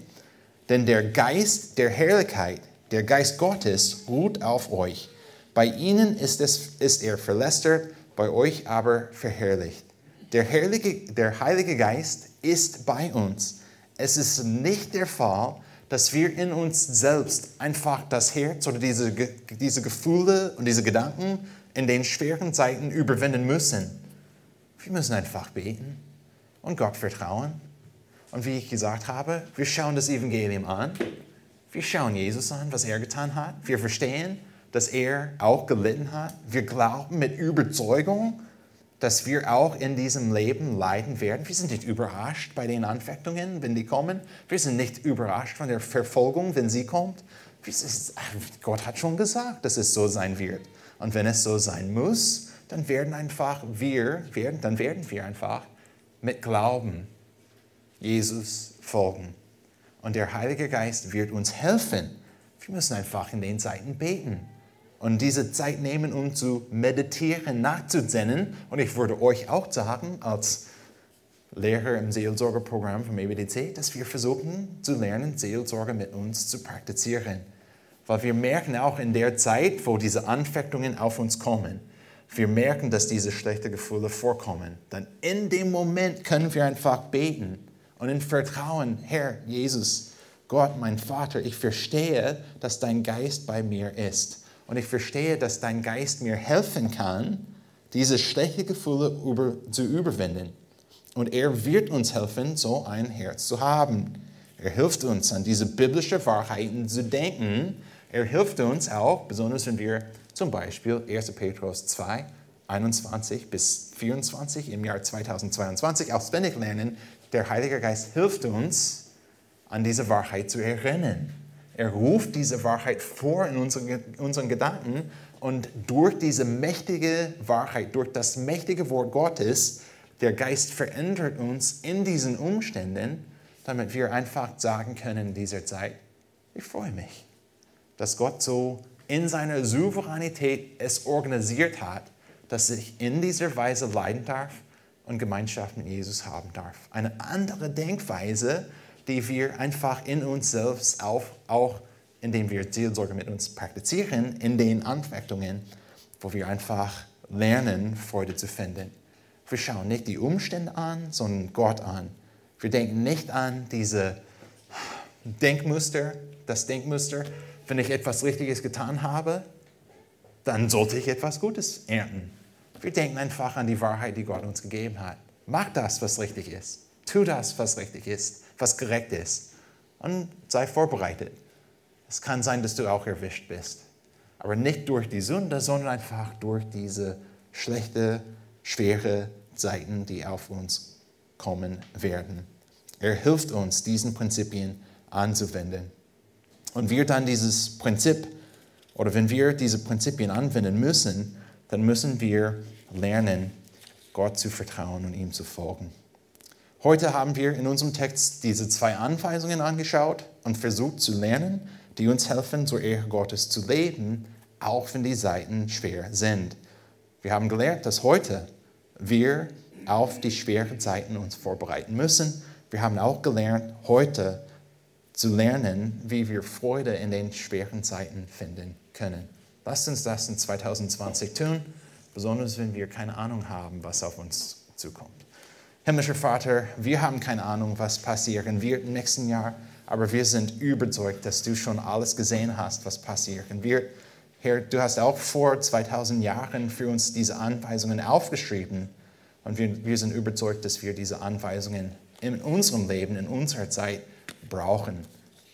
Denn der Geist der Herrlichkeit, der Geist Gottes ruht auf euch. Bei ihnen ist, es, ist er verlästert, bei euch aber verherrlicht. Der, Herrliche, der Heilige Geist ist bei uns. Es ist nicht der Fall, dass wir in uns selbst einfach das Herz oder diese, diese Gefühle und diese Gedanken in den schweren Zeiten überwinden müssen. Wir müssen einfach beten und Gott vertrauen. Und wie ich gesagt habe, wir schauen das Evangelium an. Wir schauen Jesus an, was er getan hat. Wir verstehen, dass er auch gelitten hat. Wir glauben mit Überzeugung, dass wir auch in diesem Leben leiden werden. Wir sind nicht überrascht bei den Anfechtungen, wenn die kommen. Wir sind nicht überrascht von der Verfolgung, wenn sie kommt. Gott hat schon gesagt, dass es so sein wird. Und wenn es so sein muss, dann werden einfach wir, werden, dann werden wir einfach mit Glauben Jesus folgen. Und der Heilige Geist wird uns helfen. Wir müssen einfach in den Zeiten beten und diese Zeit nehmen, um zu meditieren, nachzusinnen. Und ich würde euch auch sagen, als Lehrer im Seelsorgerprogramm vom EBDC, dass wir versuchen zu lernen, Seelsorge mit uns zu praktizieren. Weil wir merken auch in der Zeit, wo diese Anfechtungen auf uns kommen, wir merken, dass diese schlechten Gefühle vorkommen. Dann in dem Moment können wir einfach beten und in Vertrauen, Herr Jesus, Gott, mein Vater, ich verstehe, dass dein Geist bei mir ist. Und ich verstehe, dass dein Geist mir helfen kann, diese schlechten Gefühle über, zu überwinden. Und er wird uns helfen, so ein Herz zu haben. Er hilft uns, an diese biblischen Wahrheiten zu denken. Er hilft uns auch, besonders wenn wir zum Beispiel 1. Petrus 2, 21 bis 24 im Jahr 2022 auswendig lernen. Der Heilige Geist hilft uns, an diese Wahrheit zu erinnern. Er ruft diese Wahrheit vor in unseren, unseren Gedanken und durch diese mächtige Wahrheit, durch das mächtige Wort Gottes, der Geist verändert uns in diesen Umständen, damit wir einfach sagen können in dieser Zeit, ich freue mich, dass Gott so in seiner Souveränität es organisiert hat, dass ich in dieser Weise leiden darf und Gemeinschaft mit Jesus haben darf. Eine andere Denkweise, die wir einfach in uns selbst auf, auch indem wir Seelsorge mit uns praktizieren, in den Anfechtungen, wo wir einfach lernen, Freude zu finden. Wir schauen nicht die Umstände an, sondern Gott an. Wir denken nicht an diese Denkmuster, das Denkmuster, wenn ich etwas Richtiges getan habe, dann sollte ich etwas Gutes ernten. Wir denken einfach an die Wahrheit, die Gott uns gegeben hat. Mach das, was richtig ist. Tu das, was richtig ist was gerecht ist. Und sei vorbereitet. Es kann sein, dass du auch erwischt bist. Aber nicht durch die Sünde, sondern einfach durch diese schlechte, schwere Zeiten, die auf uns kommen werden. Er hilft uns, diesen Prinzipien anzuwenden. Und wir dann dieses Prinzip, oder wenn wir diese Prinzipien anwenden müssen, dann müssen wir lernen, Gott zu vertrauen und ihm zu folgen. Heute haben wir in unserem Text diese zwei Anweisungen angeschaut und versucht zu lernen, die uns helfen, zur Ehre Gottes zu leben, auch wenn die Zeiten schwer sind. Wir haben gelernt, dass heute wir auf die schweren Zeiten uns vorbereiten müssen. Wir haben auch gelernt, heute zu lernen, wie wir Freude in den schweren Zeiten finden können. Lasst uns das in 2020 tun, besonders wenn wir keine Ahnung haben, was auf uns zukommt. Himmlischer Vater, wir haben keine Ahnung, was passieren wird im nächsten Jahr, aber wir sind überzeugt, dass du schon alles gesehen hast, was passieren wird. Herr, du hast auch vor 2000 Jahren für uns diese Anweisungen aufgeschrieben und wir, wir sind überzeugt, dass wir diese Anweisungen in unserem Leben, in unserer Zeit brauchen.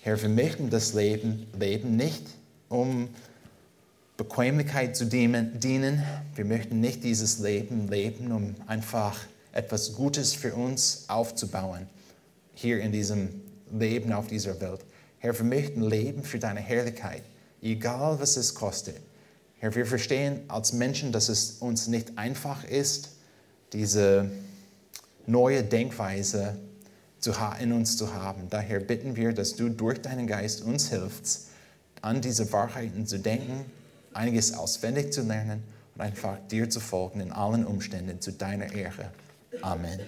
Herr, wir möchten das Leben leben nicht, um Bequemlichkeit zu dienen. Wir möchten nicht dieses Leben leben, um einfach etwas Gutes für uns aufzubauen, hier in diesem Leben auf dieser Welt. Herr, wir möchten leben für deine Herrlichkeit, egal was es kostet. Herr, wir verstehen als Menschen, dass es uns nicht einfach ist, diese neue Denkweise in uns zu haben. Daher bitten wir, dass du durch deinen Geist uns hilfst, an diese Wahrheiten zu denken, einiges auswendig zu lernen und einfach dir zu folgen in allen Umständen zu deiner Ehre. Amen.